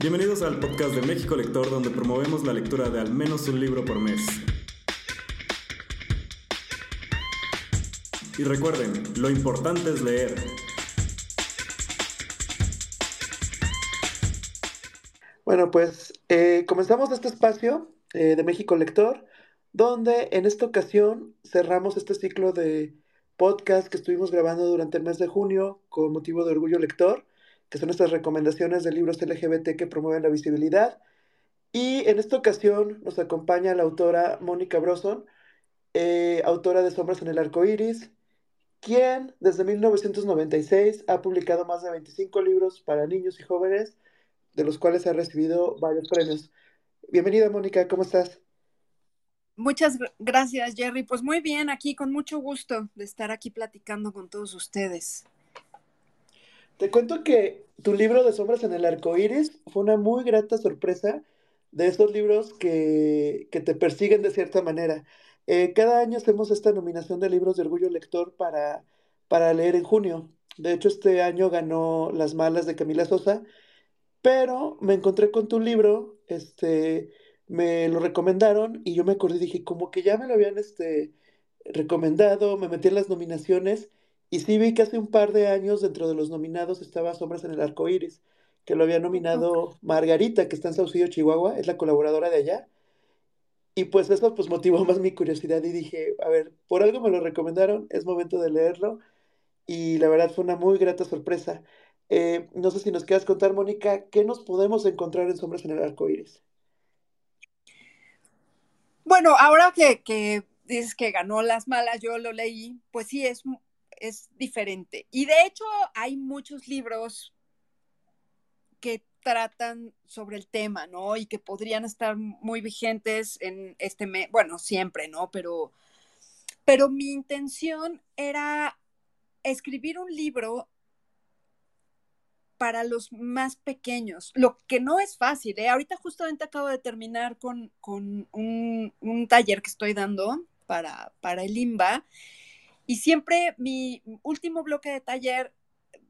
Bienvenidos al podcast de México Lector, donde promovemos la lectura de al menos un libro por mes. Y recuerden, lo importante es leer. Bueno, pues eh, comenzamos este espacio eh, de México Lector, donde en esta ocasión cerramos este ciclo de podcast que estuvimos grabando durante el mes de junio con motivo de Orgullo Lector que son estas recomendaciones de libros LGBT que promueven la visibilidad. Y en esta ocasión nos acompaña la autora Mónica Broson, eh, autora de Sombras en el Arco Iris, quien desde 1996 ha publicado más de 25 libros para niños y jóvenes, de los cuales ha recibido varios premios. Bienvenida, Mónica, ¿cómo estás? Muchas gracias, Jerry. Pues muy bien, aquí con mucho gusto de estar aquí platicando con todos ustedes. Te cuento que tu libro de Sombras en el Arco Iris fue una muy grata sorpresa de esos libros que, te persiguen de cierta manera. Eh, cada año hacemos esta nominación de libros de orgullo lector para, para leer en junio. De hecho, este año ganó Las Malas de Camila Sosa, pero me encontré con tu libro, este, me lo recomendaron y yo me acordé y dije, como que ya me lo habían este, recomendado, me metí en las nominaciones y sí vi que hace un par de años dentro de los nominados estaba Sombras en el Arco Iris, que lo había nominado Margarita, que está en Saucillo, Chihuahua, es la colaboradora de allá. Y pues eso pues motivó más mi curiosidad y dije, a ver, por algo me lo recomendaron, es momento de leerlo. Y la verdad fue una muy grata sorpresa. Eh, no sé si nos quieras contar, Mónica, ¿qué nos podemos encontrar en Sombras en el Arco Iris? Bueno, ahora que, que dices que ganó las malas, yo lo leí, pues sí, es es diferente. Y de hecho hay muchos libros que tratan sobre el tema, ¿no? Y que podrían estar muy vigentes en este mes, bueno, siempre, ¿no? Pero, pero mi intención era escribir un libro para los más pequeños, lo que no es fácil, ¿eh? Ahorita justamente acabo de terminar con, un, un, taller que estoy dando para, para el IMBA y siempre mi último bloque de taller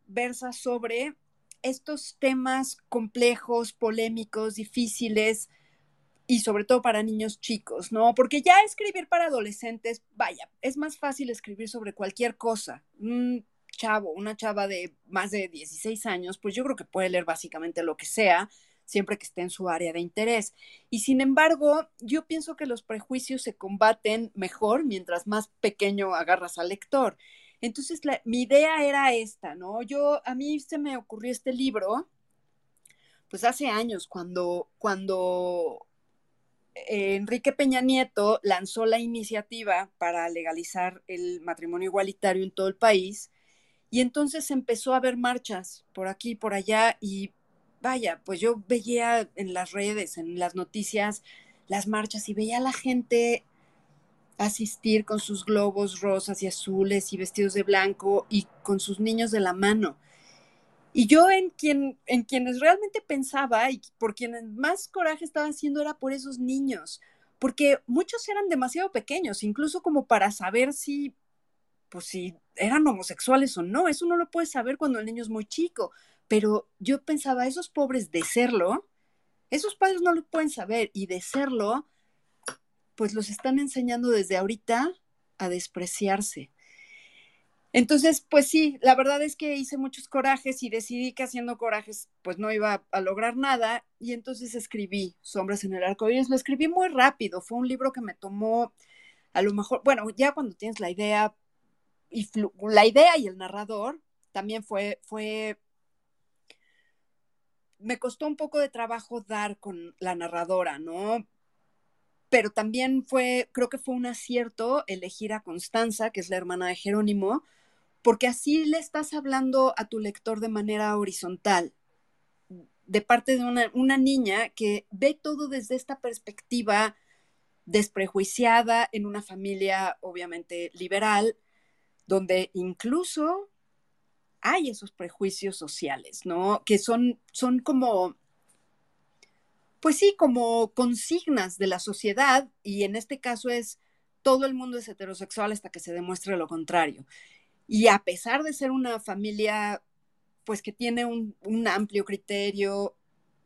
versa sobre estos temas complejos, polémicos, difíciles y sobre todo para niños chicos, ¿no? Porque ya escribir para adolescentes, vaya, es más fácil escribir sobre cualquier cosa. Un chavo, una chava de más de 16 años, pues yo creo que puede leer básicamente lo que sea, siempre que esté en su área de interés. Y sin embargo, yo pienso que los prejuicios se combaten mejor mientras más pequeño agarras al lector. Entonces, mi idea era esta, ¿no? Yo, a mí se me ocurrió este libro, pues hace años, cuando, cuando Enrique Peña Nieto lanzó la iniciativa para legalizar el matrimonio igualitario en todo el país. Y entonces empezó a haber marchas por aquí, por allá, y vaya, pues yo veía en las redes, en las noticias, las marchas y veía a la gente asistir con sus globos rosas y azules y vestidos de blanco y con sus niños de la mano. Y yo en, quien, en quienes realmente pensaba y por quienes más coraje estaba haciendo era por esos niños, porque muchos eran demasiado pequeños, incluso como para saber si, pues si eran homosexuales o no. Eso no lo puedes saber cuando el niño es muy chico. Pero yo pensaba, esos pobres de serlo, esos padres no lo pueden saber y de serlo, pues los están enseñando desde ahorita a despreciarse. Entonces, pues sí, la verdad es que hice muchos corajes y decidí que haciendo corajes pues no iba a lograr nada y entonces escribí Sombras en el arco iris. Lo escribí muy rápido, fue un libro que me tomó a lo mejor, bueno, ya cuando tienes la idea y la idea y el narrador también fue fue me costó un poco de trabajo dar con la narradora, ¿no? Pero también fue, creo que fue un acierto elegir a Constanza, que es la hermana de Jerónimo, porque así le estás hablando a tu lector de manera horizontal, de parte de una, una niña que ve todo desde esta perspectiva desprejuiciada en una familia obviamente liberal, donde incluso hay esos prejuicios sociales, ¿no? Que son, son como, pues sí, como consignas de la sociedad y en este caso es todo el mundo es heterosexual hasta que se demuestre lo contrario. Y a pesar de ser una familia, pues que tiene un, un amplio criterio,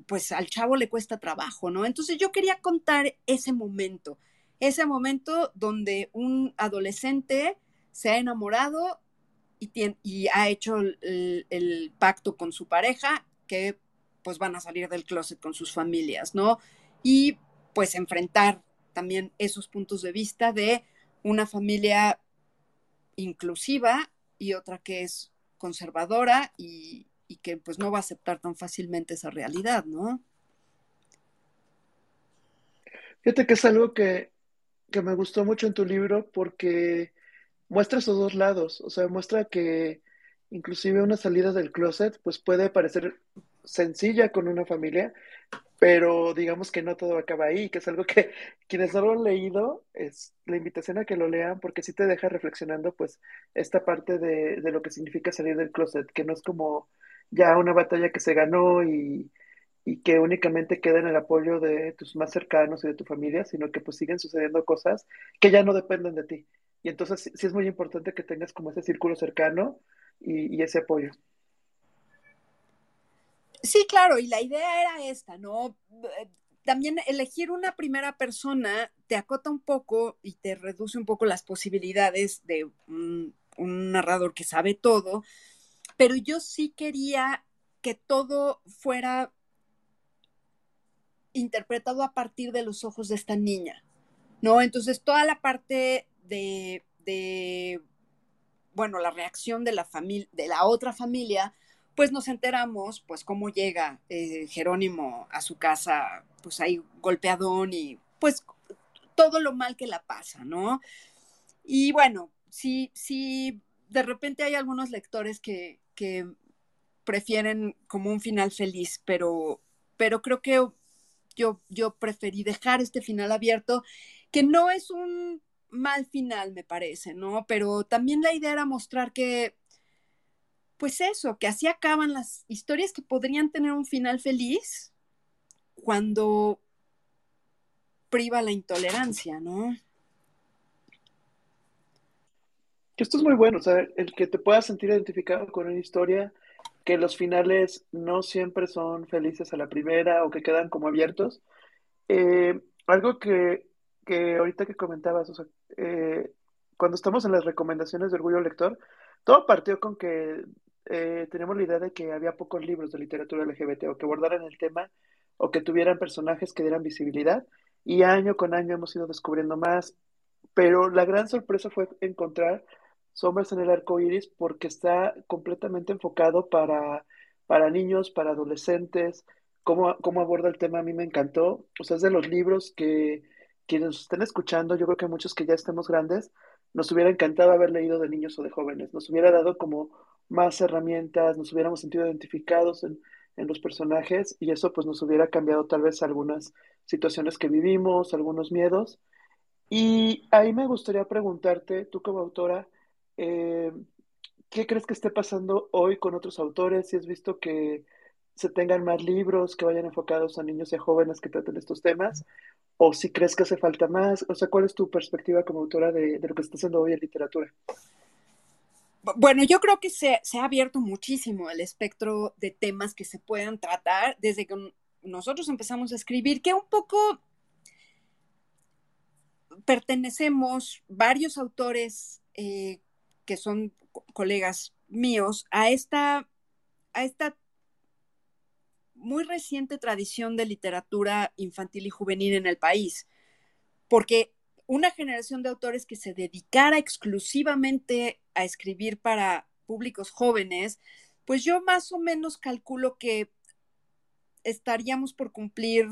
pues al chavo le cuesta trabajo, ¿no? Entonces yo quería contar ese momento, ese momento donde un adolescente se ha enamorado y, ha hecho el, pacto con su pareja que pues van a salir del closet con sus familias, ¿no? Y pues enfrentar también esos puntos de vista de una familia inclusiva y otra que es conservadora y, y que pues no va a aceptar tan fácilmente esa realidad, ¿no? Fíjate que es algo que, que me gustó mucho en tu libro porque muestra esos dos lados, o sea, muestra que inclusive una salida del closet pues puede parecer sencilla con una familia, pero digamos que no todo acaba ahí, que es algo que quienes no lo han leído, es la invitación a que lo lean porque sí te deja reflexionando pues esta parte de, de lo que significa salir del closet, que no es como ya una batalla que se ganó y, y que únicamente queda en el apoyo de tus más cercanos y de tu familia, sino que pues siguen sucediendo cosas que ya no dependen de ti. Y entonces sí es muy importante que tengas como ese círculo cercano y, ese apoyo. Sí, claro, y la idea era esta, ¿no? También elegir una primera persona te acota un poco y te reduce un poco las posibilidades de un, un narrador que sabe todo, pero yo sí quería que todo fuera interpretado a partir de los ojos de esta niña, ¿no? Entonces, toda la parte de, de bueno, la reacción de la de la otra familia, pues nos enteramos, pues, cómo llega eh, Jerónimo a su casa, pues ahí golpeadón y pues todo lo mal que la pasa, ¿no? Y bueno, sí, sí, de repente hay algunos lectores que, que prefieren como un final feliz, pero, pero creo que yo, yo preferí dejar este final abierto, que no es un mal final, me parece, ¿no? Pero también la idea era mostrar que, pues eso, que así acaban las historias que podrían tener un final feliz cuando priva la intolerancia, ¿no? Esto es muy bueno, o sea, el que te puedas sentir identificado con una historia, que los finales no siempre son felices a la primera o que quedan como abiertos. Eh, algo que, que, ahorita que comentabas, o sea, eh, cuando estamos en las recomendaciones de Orgullo Lector, todo partió con que eh, tenemos la idea de que había pocos libros de literatura LGBT o que abordaran el tema o que tuvieran personajes que dieran visibilidad y año con año hemos ido descubriendo más, pero la gran sorpresa fue encontrar Sombras en el arco iris porque está completamente enfocado para, para niños, para adolescentes. Cómo, cómo aborda el tema a mí me encantó. O sea, es de los libros que quienes nos estén escuchando, yo creo que muchos que ya estemos grandes, nos hubiera encantado haber leído de niños o de jóvenes. Nos hubiera dado como más herramientas, nos hubiéramos sentido identificados en, en los personajes y eso pues nos hubiera cambiado tal vez algunas situaciones que vivimos, algunos miedos. Y ahí me gustaría preguntarte, tú como autora, eh, ¿qué crees que esté pasando hoy con otros autores? Si has visto que se tengan más libros que vayan enfocados a niños y a jóvenes que traten estos temas, o si crees que hace falta más, o sea, ¿cuál es tu perspectiva como autora de, de lo que está haciendo hoy en literatura? Bueno, yo creo que se, se, ha abierto muchísimo el espectro de temas que se puedan tratar desde que nosotros empezamos a escribir, que un poco pertenecemos varios autores eh, que son colegas míos, a esta, a esta muy reciente tradición de literatura infantil y juvenil en el país, porque una generación de autores que se dedicara exclusivamente a escribir para públicos jóvenes, pues yo más o menos calculo que estaríamos por cumplir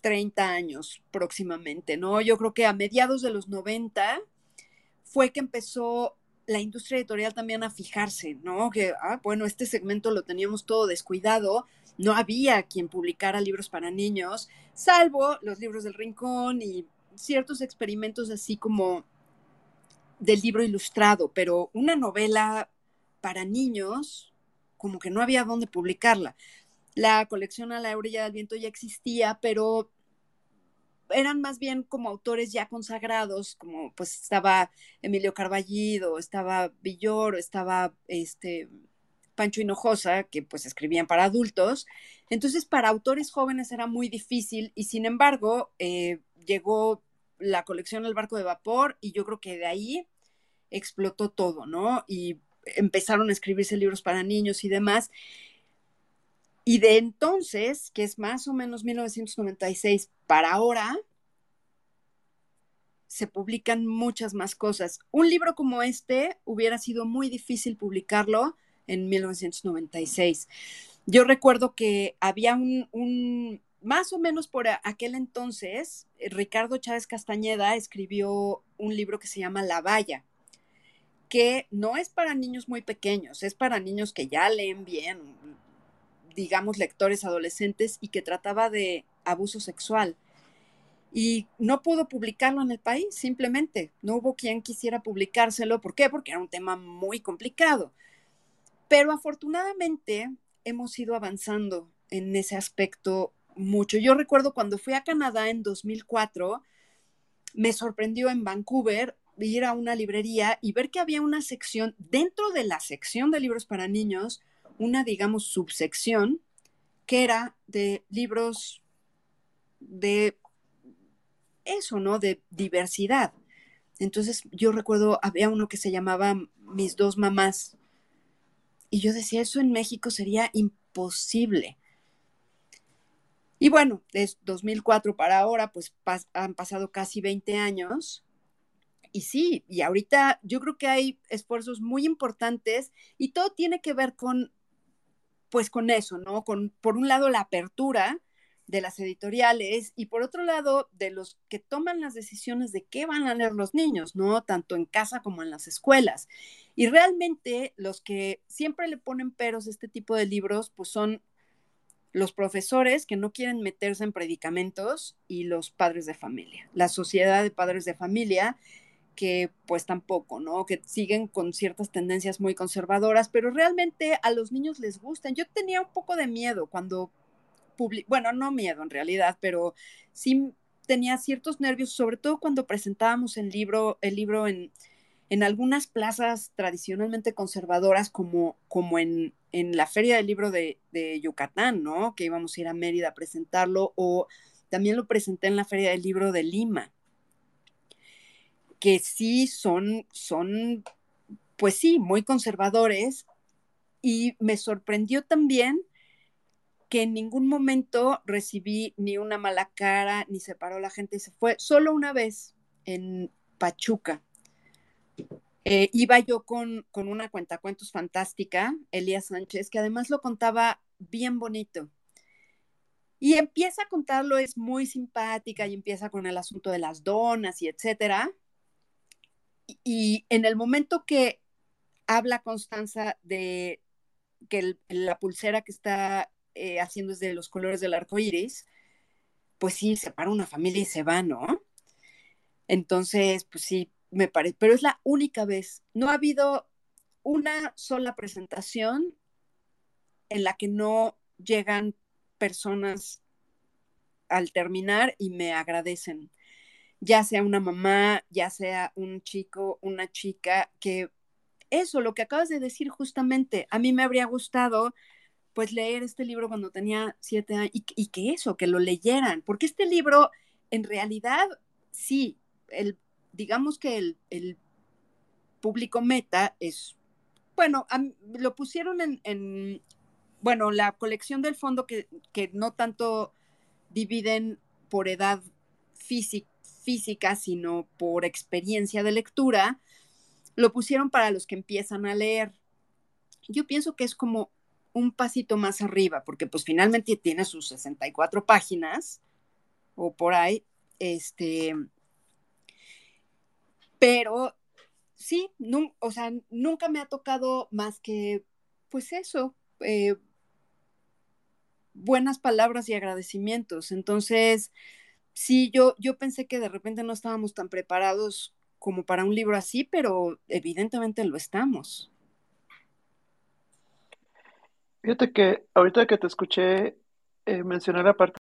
30 años próximamente, ¿no? Yo creo que a mediados de los 90 fue que empezó la industria editorial también a fijarse, ¿no? Que, ah, bueno, este segmento lo teníamos todo descuidado, no había quien publicara libros para niños, salvo los libros del rincón y ciertos experimentos así como del libro ilustrado, pero una novela para niños, como que no había dónde publicarla. La colección a la orilla del viento ya existía, pero eran más bien como autores ya consagrados, como pues estaba Emilio Carballido, estaba Villoro, estaba este Pancho Hinojosa, que pues escribían para adultos. Entonces, para autores jóvenes era muy difícil y sin embargo, eh, llegó la colección El Barco de Vapor y yo creo que de ahí explotó todo, ¿no? Y empezaron a escribirse libros para niños y demás. Y de entonces, que es más o menos 1996 para ahora, se publican muchas más cosas. Un libro como este hubiera sido muy difícil publicarlo en 1996. Yo recuerdo que había un, más o menos por aquel entonces, Ricardo Chávez Castañeda escribió un libro que se llama La Valla, que no es para niños muy pequeños, es para niños que ya leen bien, digamos, lectores adolescentes y que trataba de abuso sexual. Y no pudo publicarlo en el país, simplemente. No hubo quien quisiera publicárselo. ¿Por qué? Porque era un tema muy complicado. Pero afortunadamente hemos ido avanzando en ese aspecto mucho. Yo recuerdo cuando fui a Canadá en 2004, me sorprendió en Vancouver ir a una librería y ver que había una sección, dentro de la sección de libros para niños, una, digamos, subsección que era de libros de eso, ¿no? De diversidad. Entonces yo recuerdo, había uno que se llamaba Mis dos mamás. Y yo decía, eso en México sería imposible. Y bueno, es 2004 para ahora, pues han pasado casi 20 años. Y sí, y ahorita yo creo que hay esfuerzos muy importantes y todo tiene que ver con pues con eso, ¿no? Con, por un lado, la apertura de las editoriales y por otro lado, de los que toman las decisiones de qué van a leer los niños, ¿no? Tanto en casa como en las escuelas. Y realmente los que siempre le ponen peros a este tipo de libros, pues son los profesores que no quieren meterse en predicamentos y los padres de familia. La sociedad de padres de familia que pues tampoco, ¿no? Que siguen con ciertas tendencias muy conservadoras, pero realmente a los niños les gustan. Yo tenía un poco de miedo cuando, bueno, no miedo en realidad, pero sí tenía ciertos nervios, sobre todo cuando presentábamos el libro, el libro en, en algunas plazas tradicionalmente conservadoras, como, como en, en la Feria del Libro de, de Yucatán, ¿no? Que íbamos a ir a Mérida a presentarlo, o también lo presenté en la Feria del Libro de Lima que sí son, son, pues sí, muy conservadores. Y me sorprendió también que en ningún momento recibí ni una mala cara, ni se paró la gente y se fue. Solo una vez en Pachuca. Eh, iba yo con, con una cuentacuentos fantástica, Elías Sánchez, que además lo contaba bien bonito. Y empieza a contarlo, es muy simpática y empieza con el asunto de las donas y etcétera y en el momento que habla Constanza de que la pulsera que está eh, haciendo es de los colores del arco iris, pues sí, se para una familia y se va, ¿no? Entonces, pues sí, me parece, pero es la única vez. No ha habido una sola presentación en la que no llegan personas al terminar y me agradecen ya sea una mamá, ya sea un chico, una chica, que eso, lo que acabas de decir justamente, a mí me habría gustado pues leer este libro cuando tenía siete años y, que eso, que lo leyeran, porque este libro en realidad sí, el, digamos que el, el público meta es, bueno, lo pusieron en, en, bueno, la colección del fondo que, que no tanto dividen por edad física, física, sino por experiencia de lectura, lo pusieron para los que empiezan a leer. Yo pienso que es como un pasito más arriba, porque pues finalmente tiene sus 64 páginas o por ahí, este, pero sí, o sea, nunca me ha tocado más que, pues eso, eh, buenas palabras y agradecimientos. Entonces, sí, yo, yo pensé que de repente no estábamos tan preparados como para un libro así, pero evidentemente lo estamos. Fíjate que ahorita que te escuché eh, mencionar la parte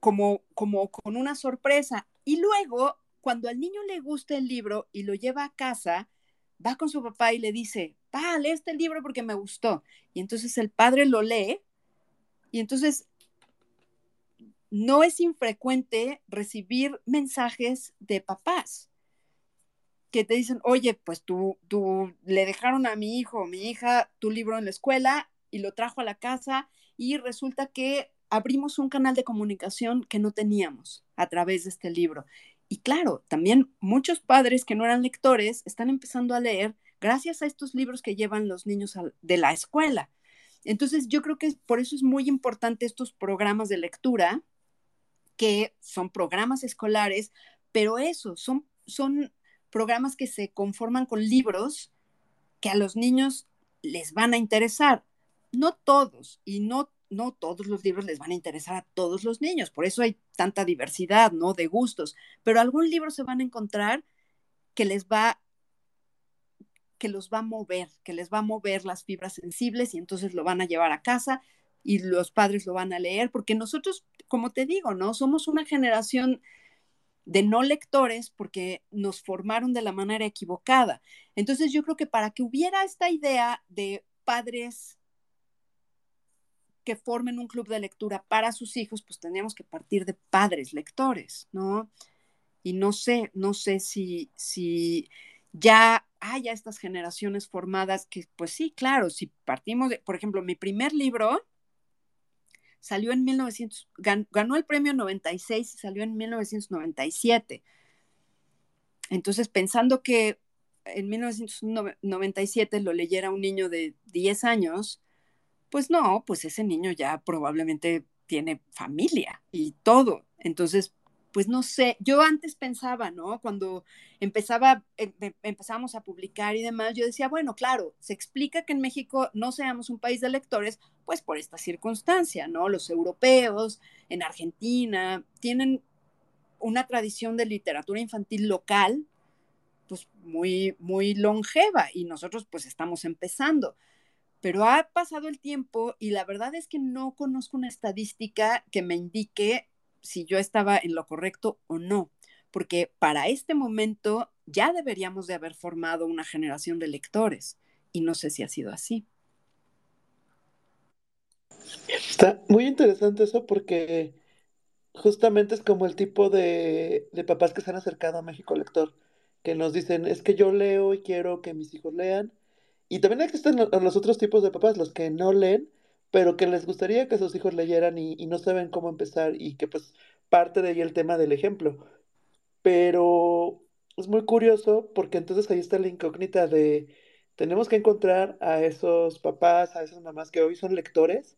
como, como con una sorpresa. Y luego, cuando al niño le gusta el libro y lo lleva a casa, va con su papá y le dice, pa, lee este libro porque me gustó. Y entonces el padre lo lee y entonces no es infrecuente recibir mensajes de papás que te dicen, oye, pues tú, tú le dejaron a mi hijo o mi hija tu libro en la escuela y lo trajo a la casa y resulta que abrimos un canal de comunicación que no teníamos a través de este libro. Y claro, también muchos padres que no eran lectores están empezando a leer gracias a estos libros que llevan los niños de la escuela. Entonces, yo creo que por eso es muy importante estos programas de lectura, que son programas escolares, pero eso, son, son programas que se conforman con libros que a los niños les van a interesar. No todos, y no, no todos los libros les van a interesar a todos los niños, por eso hay tanta diversidad, ¿no? De gustos, pero algún libro se van a encontrar que les va que los va a mover, que les va a mover las fibras sensibles y entonces lo van a llevar a casa y los padres lo van a leer, porque nosotros, como te digo, ¿no? Somos una generación de no lectores porque nos formaron de la manera equivocada. Entonces yo creo que para que hubiera esta idea de padres que formen un club de lectura para sus hijos, pues tendríamos que partir de padres lectores, ¿no? Y no sé, no sé si, si ya haya estas generaciones formadas que, pues sí, claro, si partimos de, por ejemplo, mi primer libro salió en 1900, ganó el premio 96 y salió en 1997. Entonces, pensando que en 1997 lo leyera un niño de 10 años, pues no, pues ese niño ya probablemente tiene familia y todo. Entonces, pues no sé, yo antes pensaba, ¿no? Cuando empezaba, em, em, empezábamos a publicar y demás, yo decía, bueno, claro, se explica que en México no seamos un país de lectores, pues por esta circunstancia, ¿no? Los europeos en Argentina tienen una tradición de literatura infantil local, pues muy, muy longeva y nosotros pues estamos empezando. Pero ha pasado el tiempo y la verdad es que no conozco una estadística que me indique si yo estaba en lo correcto o no, porque para este momento ya deberíamos de haber formado una generación de lectores y no sé si ha sido así. Está muy interesante eso porque justamente es como el tipo de, papás que se han acercado a México Lector, que nos dicen, es que yo leo y quiero que mis hijos lean. Y también existen los otros tipos de papás, los que no leen, pero que les gustaría que sus hijos leyeran y, no saben cómo empezar y que pues parte de ahí el tema del ejemplo. Pero es muy curioso porque entonces ahí está la incógnita de tenemos que encontrar a esos papás, a esas mamás que hoy son lectores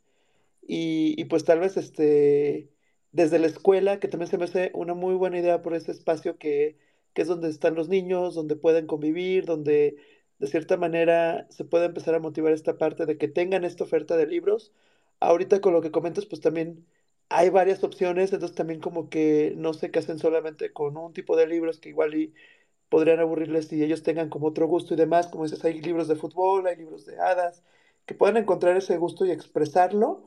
y, y pues tal vez este desde la escuela, que también se me hace una muy buena idea por ese espacio que, que es donde están los niños, donde pueden convivir, donde de cierta manera se puede empezar a motivar esta parte de que tengan esta oferta de libros. Ahorita con lo que comentas, pues también hay varias opciones, entonces también como que no se casen solamente con un tipo de libros que igual y podrían aburrirles si ellos tengan como otro gusto y demás, como dices, hay libros de fútbol, hay libros de hadas, que puedan encontrar ese gusto y expresarlo.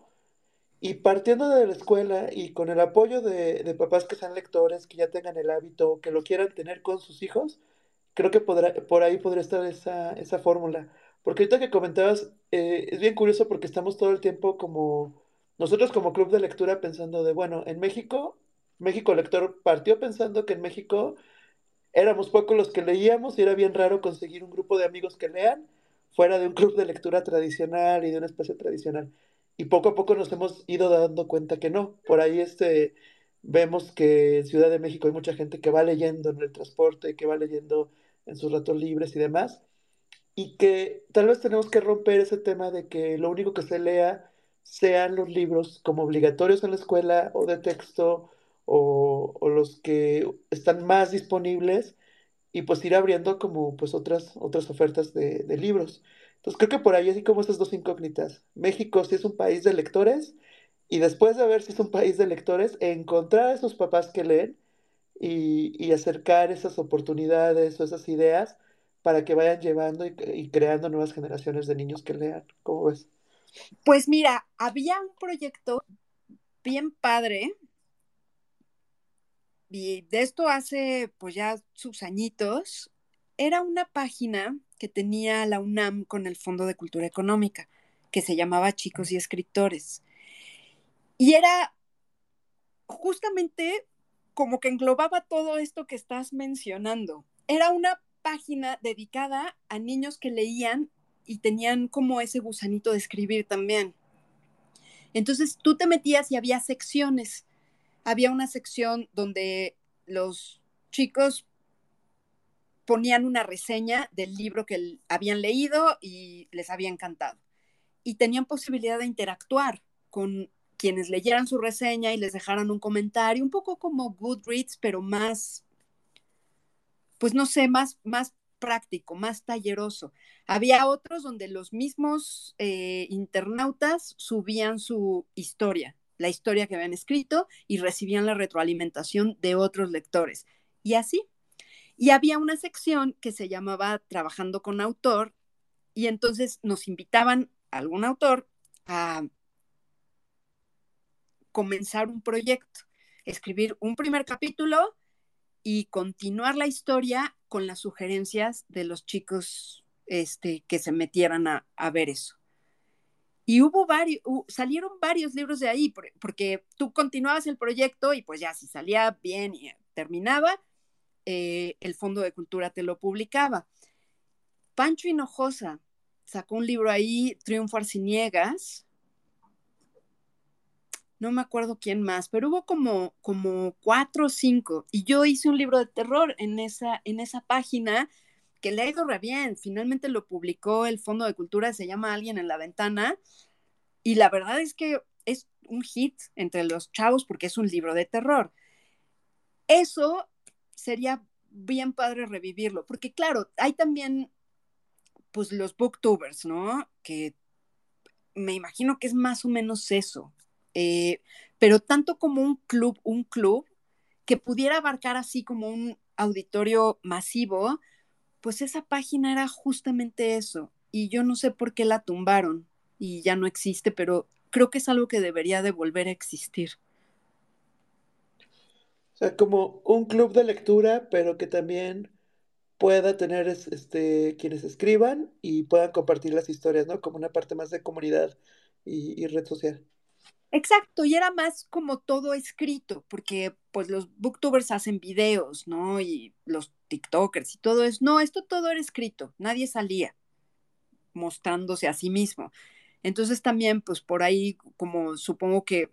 Y partiendo de la escuela y con el apoyo de, de papás que sean lectores, que ya tengan el hábito, que lo quieran tener con sus hijos, creo que podrá, por ahí podría estar esa, esa fórmula. Porque ahorita que comentabas, eh, es bien curioso porque estamos todo el tiempo como, nosotros como club de lectura pensando de, bueno, en México, México Lector partió pensando que en México éramos pocos los que leíamos y era bien raro conseguir un grupo de amigos que lean fuera de un club de lectura tradicional y de un espacio tradicional. Y poco a poco nos hemos ido dando cuenta que no. Por ahí este, vemos que en Ciudad de México hay mucha gente que va leyendo en el transporte, que va leyendo en sus ratos libres y demás, y que tal vez tenemos que romper ese tema de que lo único que se lea sean los libros como obligatorios en la escuela o de texto o, los que están más disponibles y pues ir abriendo como pues otras, otras ofertas de, de libros. Entonces creo que por ahí así como estas dos incógnitas. México si es un país de lectores y después de ver si es un país de lectores, encontrar a esos papás que leen y, acercar esas oportunidades o esas ideas para que vayan llevando y, creando nuevas generaciones de niños que lean. ¿Cómo ves? Pues mira, había un proyecto bien padre y de esto hace pues ya sus añitos, era una página que tenía la UNAM con el Fondo de Cultura Económica, que se llamaba Chicos y Escritores. Y era justamente como que englobaba todo esto que estás mencionando. Era una página dedicada a niños que leían y tenían como ese gusanito de escribir también. Entonces tú te metías y había secciones. Había una sección donde los chicos ponían una reseña del libro que habían leído y les había encantado. Y tenían posibilidad de interactuar con quienes leyeran su reseña y les dejaran un comentario, un poco como Goodreads, pero más, pues no sé, más, más práctico, más talleroso. Había otros donde los mismos eh, internautas subían su historia, la historia que habían escrito y recibían la retroalimentación de otros lectores. Y así. Y había una sección que se llamaba Trabajando con autor y entonces nos invitaban a algún autor a comenzar un proyecto, escribir un primer capítulo y continuar la historia con las sugerencias de los chicos este, que se metieran a, ver eso. Y hubo varios, salieron varios libros de ahí, porque tú continuabas el proyecto y pues ya si salía bien y terminaba, eh, el Fondo de Cultura te lo publicaba. Pancho Hinojosa sacó un libro ahí, Triunfo Arciniegas, no me acuerdo quién más, pero hubo como, como cuatro o cinco. Y yo hice un libro de terror en esa, en esa página que le ha ido re bien. Finalmente lo publicó el Fondo de Cultura, se llama Alguien en la Ventana. Y la verdad es que es un hit entre los chavos porque es un libro de terror. Eso sería bien padre revivirlo, porque claro, hay también pues los booktubers, ¿no? Que me imagino que es más o menos eso. Eh, pero tanto como un club, un club que pudiera abarcar así como un auditorio masivo, pues esa página era justamente eso. Y yo no sé por qué la tumbaron y ya no existe, pero creo que es algo que debería de volver a existir. O sea, como un club de lectura, pero que también pueda tener este, quienes escriban y puedan compartir las historias, ¿no? Como una parte más de comunidad y red social. Exacto, y era más como todo escrito, porque pues los booktubers hacen videos, ¿no? Y los TikTokers y todo eso. No, esto todo era escrito, nadie salía mostrándose a sí mismo. Entonces también, pues por ahí, como supongo que,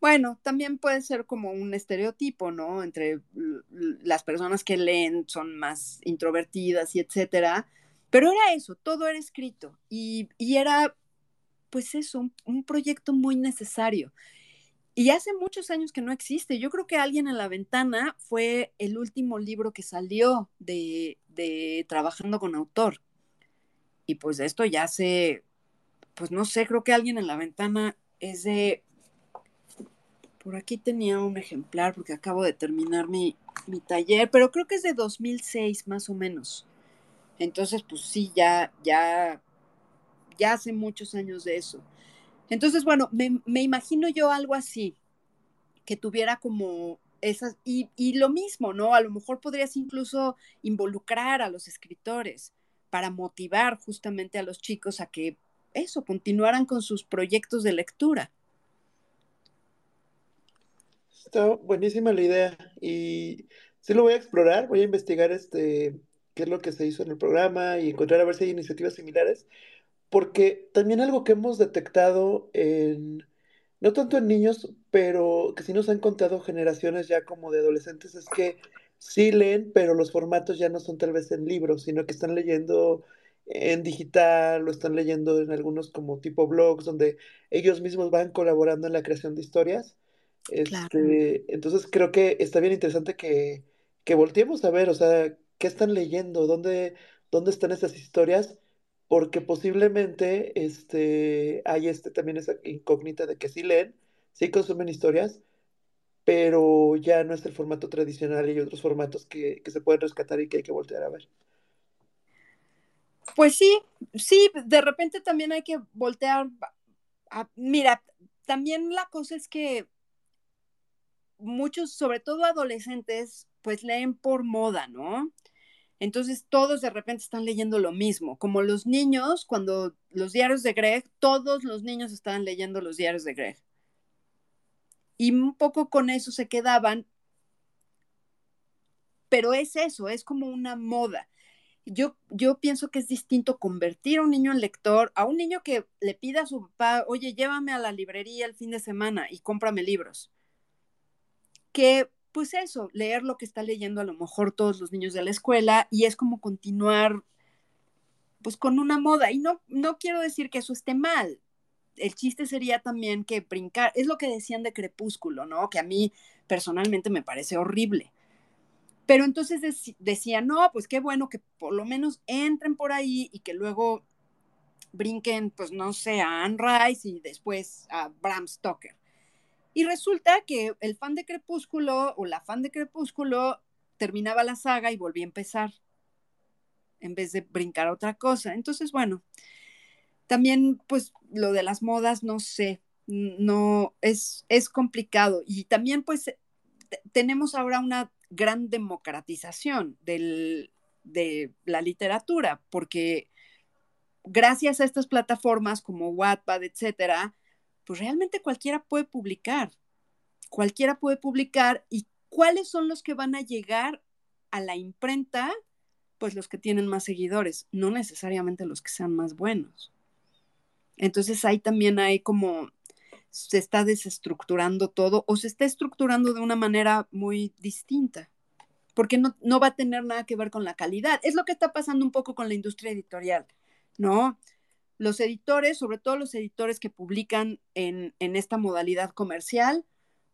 bueno, también puede ser como un estereotipo, ¿no? Entre las personas que leen son más introvertidas y etcétera. Pero era eso, todo era escrito y, y era pues es un, proyecto muy necesario. Y hace muchos años que no existe. Yo creo que Alguien en la Ventana fue el último libro que salió de, trabajando con autor. Y pues de esto ya hace, pues no sé, creo que Alguien en la Ventana es de... Por aquí tenía un ejemplar porque acabo de terminar mi, mi taller, pero creo que es de 2006 más o menos. Entonces, pues sí, ya, ya ya hace muchos años de eso. Entonces, bueno, me, imagino yo algo así, que tuviera como esas, y, y, lo mismo, ¿no? A lo mejor podrías incluso involucrar a los escritores para motivar justamente a los chicos a que eso, continuaran con sus proyectos de lectura. Está buenísima la idea y sí lo voy a explorar, voy a investigar este qué es lo que se hizo en el programa y encontrar a ver si hay iniciativas similares porque también algo que hemos detectado en, no tanto en niños, pero que sí nos han contado generaciones ya como de adolescentes, es que sí leen, pero los formatos ya no son tal vez en libros, sino que están leyendo en digital o están leyendo en algunos como tipo blogs donde ellos mismos van colaborando en la creación de historias. Este, entonces creo que está bien interesante que, que volteemos a ver, o sea, qué están leyendo, dónde, dónde están esas historias porque posiblemente este, hay este, también esa incógnita de que sí leen, sí consumen historias, pero ya no es el formato tradicional y hay otros formatos que, se pueden rescatar y que hay que voltear a ver. Pues sí, sí, de repente también hay que voltear. mira, también la cosa es que muchos, sobre todo adolescentes, pues leen por moda, ¿no? Entonces todos de repente están leyendo lo mismo, como los niños, cuando los diarios de Greg, todos los niños estaban leyendo los diarios de Greg. Y un poco con eso se quedaban, pero es eso, es como una moda. Yo, yo pienso que es distinto convertir a un niño en lector, a un niño que le pida a su papá, oye, llévame a la librería el fin de semana y cómprame libros. Que pues eso, leer lo que está leyendo a lo mejor todos los niños de la escuela y es como continuar pues con una moda. Y no, no quiero decir que eso esté mal. El chiste sería también que brincar, es lo que decían de Crepúsculo, ¿no? Que a mí personalmente me parece horrible. Pero entonces decía, no, pues qué bueno que por lo menos entren por ahí y que luego brinquen, pues no sé, a Anne Rice y después a Bram Stoker. Y resulta que el fan de Crepúsculo o la fan de Crepúsculo terminaba la saga y volvía a empezar en vez de brincar a otra cosa. Entonces, bueno, también pues lo de las modas, no sé, no es, es complicado. Y también pues tenemos ahora una gran democratización del, de la literatura, porque gracias a estas plataformas como Wattpad, etcétera, pues realmente cualquiera puede publicar, cualquiera puede publicar y cuáles son los que van a llegar a la imprenta, pues los que tienen más seguidores, no necesariamente los que sean más buenos. Entonces ahí también hay como se está desestructurando todo o se está estructurando de una manera muy distinta, porque no, no va a tener nada que ver con la calidad. Es lo que está pasando un poco con la industria editorial, ¿no? Los editores, sobre todo los editores que publican en, esta modalidad comercial,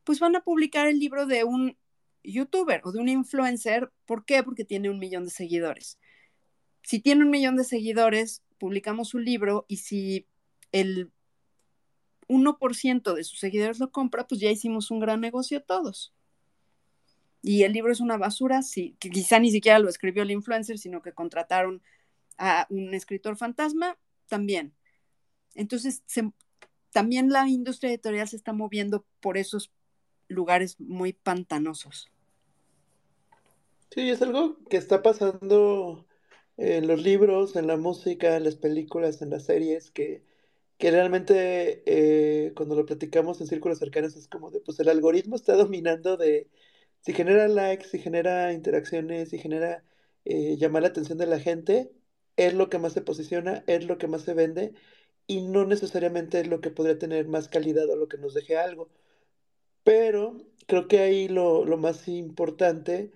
pues van a publicar el libro de un youtuber o de un influencer. ¿Por qué? Porque tiene un millón de seguidores. Si tiene un millón de seguidores, publicamos un libro y si el 1% de sus seguidores lo compra, pues ya hicimos un gran negocio todos. Y el libro es una basura, sí, quizá ni siquiera lo escribió el influencer, sino que contrataron a un escritor fantasma, también. Entonces, también la industria editorial se está moviendo por esos lugares muy pantanosos. Sí, es algo que está pasando en los libros, en la música, en las películas, en las series, que, que realmente eh, cuando lo platicamos en círculos cercanos es como de, pues el algoritmo está dominando de si genera likes, si genera interacciones, si genera eh, llamar la atención de la gente, es lo que más se posiciona, es lo que más se vende y no necesariamente es lo que podría tener más calidad o lo que nos deje algo. Pero creo que ahí lo, más importante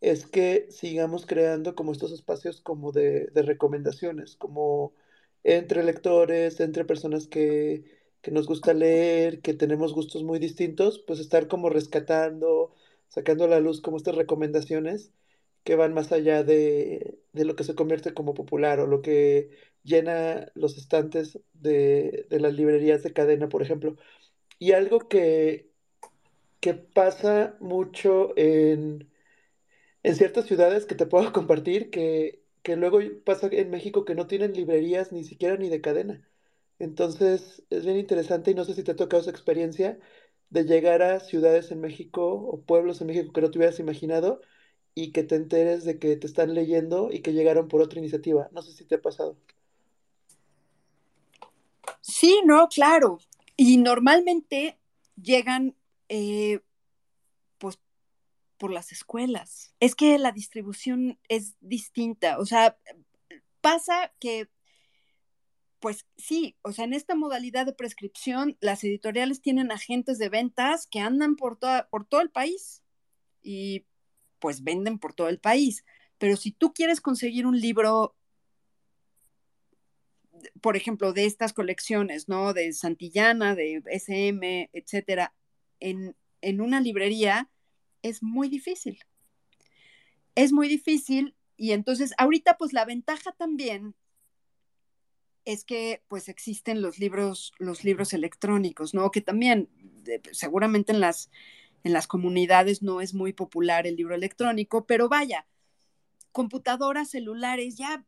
es que sigamos creando como estos espacios como de, recomendaciones, como entre lectores, entre personas que, que nos gusta leer, que tenemos gustos muy distintos, pues estar como rescatando, sacando a la luz como estas recomendaciones que van más allá de, lo que se convierte como popular o lo que llena los estantes de, las librerías de cadena, por ejemplo. Y algo que, que pasa mucho en, en ciertas ciudades que te puedo compartir, que, que luego pasa en México que no tienen librerías ni siquiera ni de cadena. Entonces es bien interesante y no sé si te ha tocado esa experiencia de llegar a ciudades en México o pueblos en México que no te hubieras imaginado y que te enteres de que te están leyendo y que llegaron por otra iniciativa. No sé si te ha pasado. Sí, no, claro. Y normalmente llegan, eh, pues, por las escuelas. Es que la distribución es distinta. O sea, pasa que, pues sí, o sea, en esta modalidad de prescripción, las editoriales tienen agentes de ventas que andan por, toda, por todo el país. Y pues venden por todo el país. Pero si tú quieres conseguir un libro, por ejemplo, de estas colecciones, ¿no? De Santillana, de SM, etcétera, en, en una librería, es muy difícil. Es muy difícil y entonces ahorita pues la ventaja también es que pues existen los libros, los libros electrónicos, ¿no? Que también seguramente en las en las comunidades no es muy popular el libro electrónico, pero vaya, computadoras, celulares, ya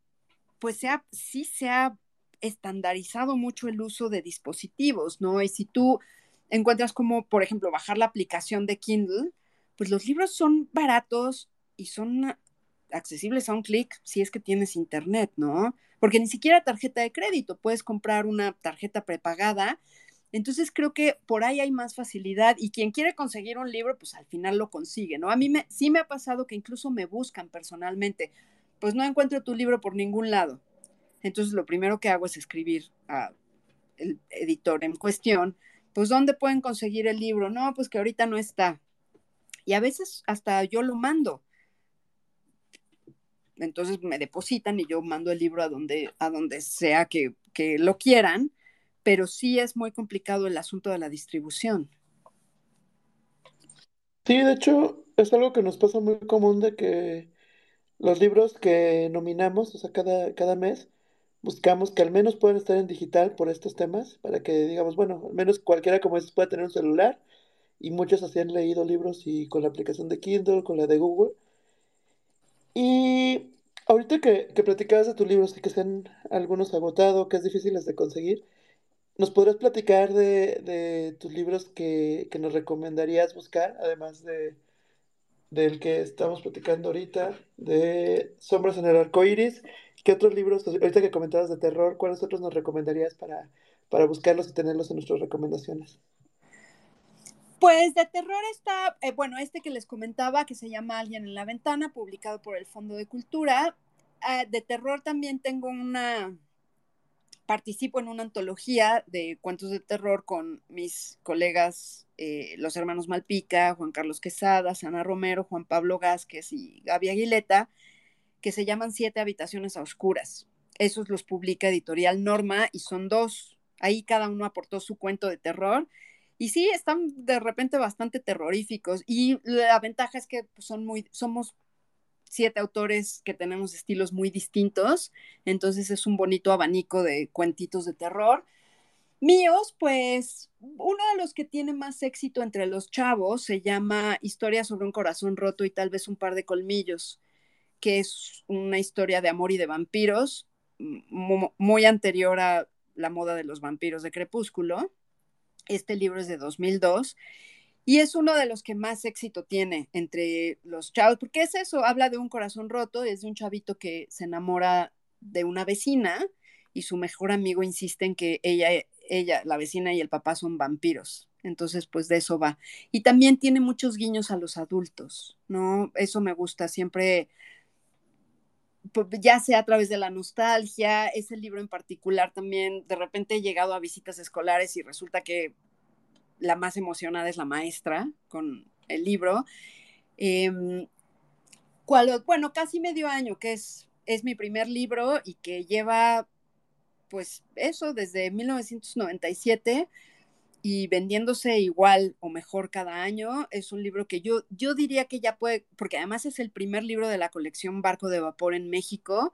pues sea, sí se ha estandarizado mucho el uso de dispositivos, ¿no? Y si tú encuentras como, por ejemplo, bajar la aplicación de Kindle, pues los libros son baratos y son accesibles a un clic si es que tienes internet, ¿no? Porque ni siquiera tarjeta de crédito, puedes comprar una tarjeta prepagada. Entonces creo que por ahí hay más facilidad y quien quiere conseguir un libro, pues al final lo consigue, ¿no? A mí me, sí me ha pasado que incluso me buscan personalmente, pues no encuentro tu libro por ningún lado. Entonces lo primero que hago es escribir al editor en cuestión, pues ¿dónde pueden conseguir el libro? No, pues que ahorita no está. Y a veces hasta yo lo mando entonces me depositan y yo mando el libro a donde, a donde sea que, que lo quieran, pero sí es muy complicado el asunto de la distribución. Sí, de hecho, es algo que nos pasa muy común de que los libros que nominamos, o sea, cada, cada mes, buscamos que al menos puedan estar en digital por estos temas, para que digamos, bueno, al menos cualquiera como es pueda tener un celular, y muchos así han leído libros y con la aplicación de Kindle, con la de Google, y ahorita que, que platicabas de tus libros y que están algunos agotados, que es difíciles de conseguir, ¿nos podrías platicar de, tus libros que, que nos recomendarías buscar, además de del que estamos platicando ahorita, de Sombras en el Arco Iris? ¿Qué otros libros, ahorita que comentabas de terror, cuáles otros nos recomendarías para, para buscarlos y tenerlos en nuestras recomendaciones? Pues de terror está, eh, bueno, este que les comentaba, que se llama Alguien en la Ventana, publicado por el Fondo de Cultura. Ah, de terror también tengo una, participo en una antología de cuentos de terror con mis colegas, eh, los hermanos Malpica, Juan Carlos Quesada, Ana Romero, Juan Pablo Gázquez y Gaby Aguileta, que se llaman Siete Habitaciones a Oscuras. Esos los publica Editorial Norma y son dos. Ahí cada uno aportó su cuento de terror y sí, están de repente bastante terroríficos. Y la ventaja es que son muy, somos siete autores que tenemos estilos muy distintos, entonces es un bonito abanico de cuentitos de terror. Míos, pues uno de los que tiene más éxito entre los chavos se llama Historia sobre un corazón roto y tal vez un par de colmillos, que es una historia de amor y de vampiros, muy anterior a la moda de los vampiros de Crepúsculo. Este libro es de 2002 y es uno de los que más éxito tiene entre los chavos, porque es eso, habla de un corazón roto, es de un chavito que se enamora de una vecina y su mejor amigo insiste en que ella, ella, la vecina y el papá son vampiros. Entonces, pues de eso va. Y también tiene muchos guiños a los adultos, ¿no? Eso me gusta, siempre pues, ya sea a través de la nostalgia, ese libro en particular también, de repente he llegado a visitas escolares y resulta que la más emocionada es la maestra con el libro. Em, bueno, casi medio año, que es, es mi primer libro y que lleva, pues eso, desde 1997 y vendiéndose igual o mejor cada año. Es un libro que yo, yo diría que ya puede, porque además es el primer libro de la colección Barco de Vapor en México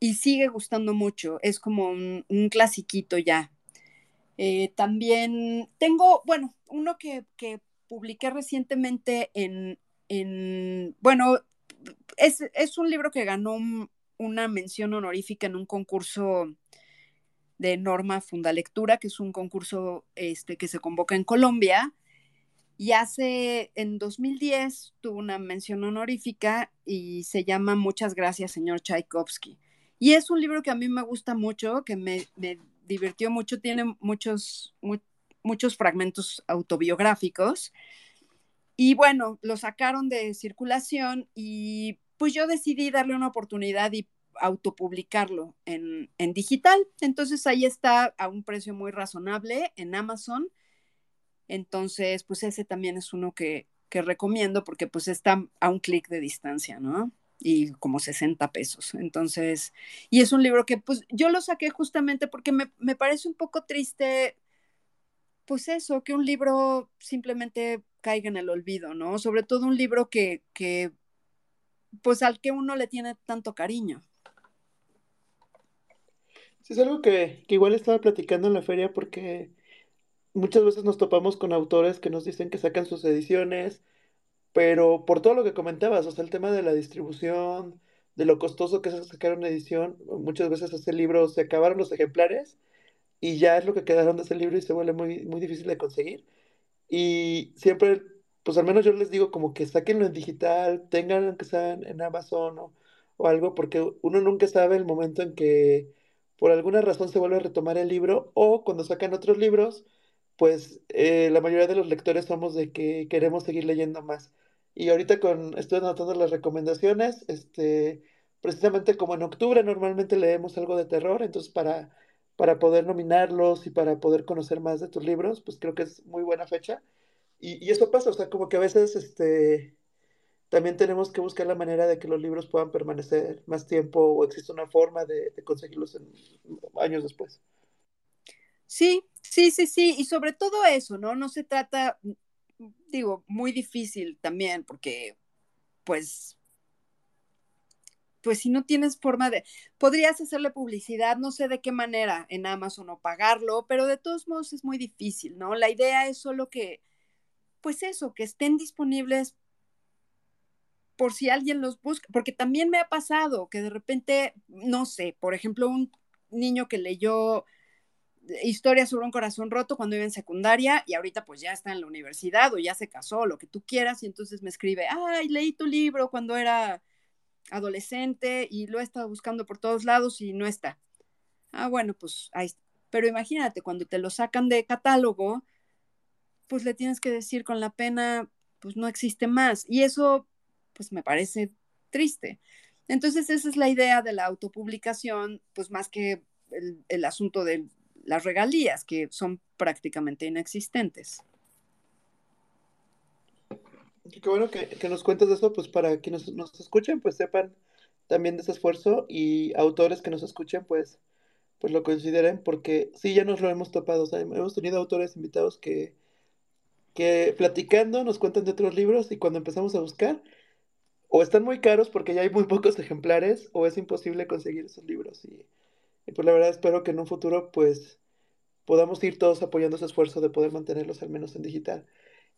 y sigue gustando mucho. Es como un, un clasiquito ya. Eh, también tengo, bueno, uno que, que publiqué recientemente en, en bueno, es, es, un libro que ganó una mención honorífica en un concurso de Norma Fundalectura, que es un concurso este, que se convoca en Colombia. Y hace, en 2010, tuvo una mención honorífica y se llama Muchas gracias, señor Tchaikovsky. Y es un libro que a mí me gusta mucho, que me, me divirtió mucho, tiene muchos, muchos fragmentos autobiográficos. Y bueno, lo sacaron de circulación y pues yo decidí darle una oportunidad y autopublicarlo en, en digital. Entonces ahí está a un precio muy razonable en Amazon. Entonces, pues ese también es uno que, que recomiendo porque pues está a un clic de distancia, ¿no? Y como 60 pesos. Entonces, y es un libro que pues yo lo saqué justamente porque me, me parece un poco triste, pues eso, que un libro simplemente caiga en el olvido, ¿no? Sobre todo un libro que, que pues al que uno le tiene tanto cariño. Sí, es algo que, que igual estaba platicando en la feria porque muchas veces nos topamos con autores que nos dicen que sacan sus ediciones, pero por todo lo que comentabas, o sea, el tema de la distribución, de lo costoso que es sacar una edición, muchas veces ese libro se acabaron los ejemplares y ya es lo que quedaron de ese libro y se vuelve muy, muy difícil de conseguir. Y siempre, pues al menos yo les digo como que saquenlo en digital, tengan que sea en Amazon o, o algo, porque uno nunca sabe el momento en que por alguna razón se vuelve a retomar el libro o cuando sacan otros libros, pues eh, la mayoría de los lectores somos de que queremos seguir leyendo más. Y ahorita con, estoy anotando las recomendaciones, este, precisamente como en octubre normalmente leemos algo de terror, entonces para, para poder nominarlos y para poder conocer más de tus libros, pues creo que es muy buena fecha. Y, y eso pasa, o sea, como que a veces este, también tenemos que buscar la manera de que los libros puedan permanecer más tiempo o existe una forma de, conseguirlos en, años después. Sí, sí, sí, sí, y sobre todo eso, ¿no? No se trata, digo, muy difícil también, porque pues pues si no tienes forma de, podrías hacerle publicidad, no sé de qué manera en Amazon o pagarlo, pero de todos modos es muy difícil, ¿no? La idea es solo que, pues eso, que estén disponibles por si alguien los busca, porque también me ha pasado que de repente, no sé, por ejemplo, un niño que leyó historia sobre un corazón roto cuando iba en secundaria y ahorita pues ya está en la universidad o ya se casó, lo que tú quieras, y entonces me escribe, ay, leí tu libro cuando era adolescente y lo he estado buscando por todos lados y no está. Ah, bueno, pues ahí está. Pero imagínate, cuando te lo sacan de catálogo, pues le tienes que decir con la pena, pues no existe más. Y eso pues me parece triste. Entonces, esa es la idea de la autopublicación, pues más que el, asunto de las regalías, que son prácticamente inexistentes. Qué bueno que, nos cuentes eso, pues para quienes nos escuchen, pues sepan también de ese esfuerzo y autores que nos escuchen, pues, pues lo consideren, porque sí, ya nos lo hemos topado, hemos tenido autores invitados que, que platicando nos cuentan de otros libros y cuando empezamos a buscar, o están muy caros porque ya hay muy pocos ejemplares o es imposible conseguir esos libros. Y, pues la verdad espero que en un futuro pues podamos ir todos apoyando ese esfuerzo de poder mantenerlos al menos en digital.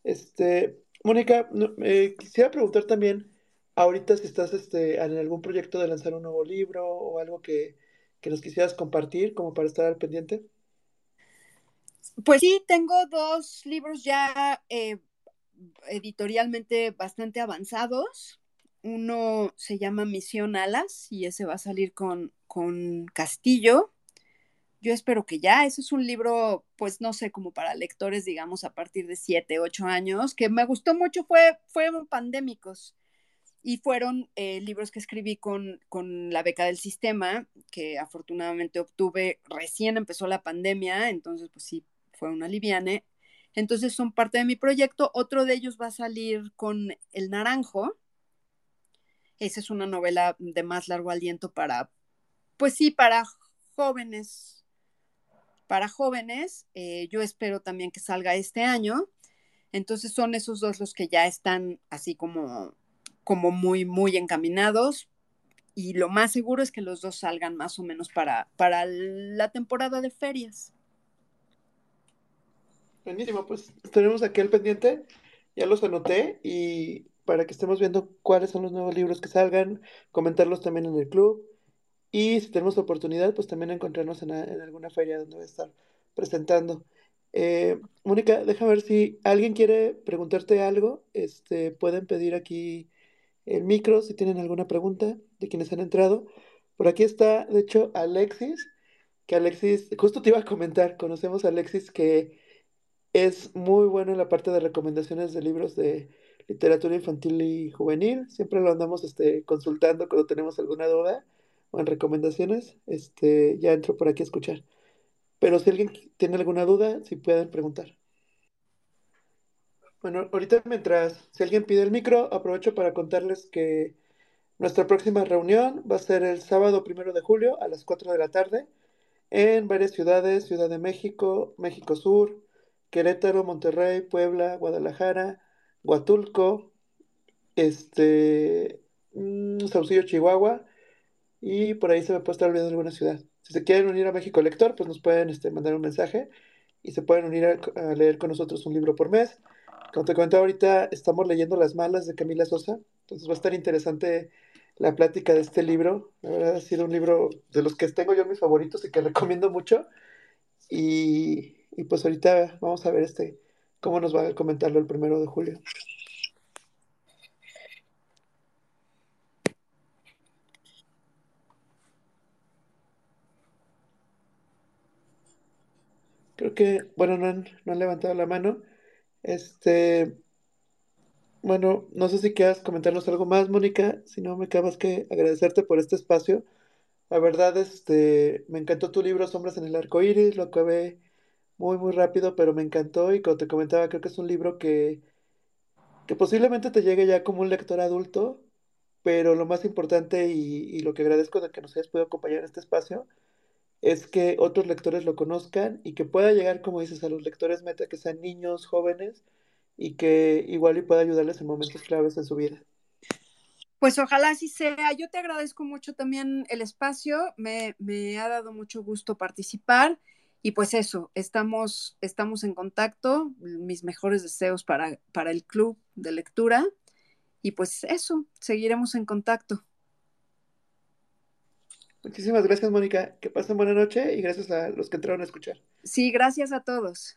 Este, Mónica, eh, quisiera preguntar también ahorita si estás este, en algún proyecto de lanzar un nuevo libro o algo que, nos quisieras compartir como para estar al pendiente. Pues sí, tengo dos libros ya eh, editorialmente bastante avanzados. Uno se llama Misión Alas y ese va a salir con, con Castillo. Yo espero que ya, ese es un libro, pues no sé, como para lectores, digamos, a partir de siete, ocho años, que me gustó mucho, fue, fueron pandémicos y fueron eh, libros que escribí con, con la beca del sistema, que afortunadamente obtuve recién empezó la pandemia, entonces pues sí, fue una liviane. Entonces son parte de mi proyecto. Otro de ellos va a salir con El Naranjo, esa es una novela de más largo aliento para, pues sí, para jóvenes. Para jóvenes, eh, yo espero también que salga este año. Entonces son esos dos los que ya están así como, como muy, muy encaminados. Y lo más seguro es que los dos salgan más o menos para, para la temporada de ferias. Buenísimo, pues tenemos aquí el pendiente, ya los anoté y para que estemos viendo cuáles son los nuevos libros que salgan, comentarlos también en el club y si tenemos oportunidad, pues también encontrarnos en, alguna feria donde voy a estar presentando. Eh, Mónica, déjame ver si alguien quiere preguntarte algo. Este, pueden pedir aquí el micro si tienen alguna pregunta de quienes han entrado. Por aquí está, de hecho, Alexis, que Alexis, justo te iba a comentar, conocemos a Alexis que es muy bueno en la parte de recomendaciones de libros de, literatura infantil y juvenil. Siempre lo andamos este, consultando cuando tenemos alguna duda o en recomendaciones. Este, ya entro por aquí a escuchar. Pero si alguien tiene alguna duda, si pueden preguntar. Bueno, ahorita mientras, si alguien pide el micro, aprovecho para contarles que nuestra próxima reunión va a ser el sábado primero de julio a las 4 de la tarde en varias ciudades, Ciudad de México, México Sur, Querétaro, Monterrey, Puebla, Guadalajara, Huatulco, este, mm, Saucillo, Chihuahua, y por ahí se me puede estar olvidando alguna ciudad. Si se quieren unir a México Lector, pues nos pueden este, mandar un mensaje y se pueden unir a, leer con nosotros un libro por mes. Como te comentaba ahorita, estamos leyendo Las Malas de Camila Sosa, entonces va a estar interesante la plática de este libro. La verdad ha sido un libro de los que tengo yo mis favoritos y que recomiendo mucho. Y, y pues ahorita vamos a ver este cómo nos va a comentarlo el primero de julio. Creo que, bueno, no han, no han levantado la mano. Este, bueno, no sé si quieras comentarnos algo más, Mónica. Si no, me más que agradecerte por este espacio. La verdad, este, me encantó tu libro Sombras en el Arco Iris, lo acabé muy, muy rápido, pero me encantó y como te comentaba, creo que es un libro que, que posiblemente te llegue ya como un lector adulto, pero lo más importante y, lo que agradezco de que nos hayas podido acompañar en este espacio es que otros lectores lo conozcan y que pueda llegar, como dices, a los lectores meta, que sean niños, jóvenes y que igual y pueda ayudarles en momentos claves en su vida. Pues ojalá así sea. Yo te agradezco mucho también el espacio, me, me ha dado mucho gusto participar y pues eso, estamos, estamos en contacto, mis mejores deseos para, para el club de lectura y pues eso, seguiremos en contacto. Muchísimas gracias, Mónica. Que pasen buena noche y gracias a los que entraron a escuchar. Sí, gracias a todos.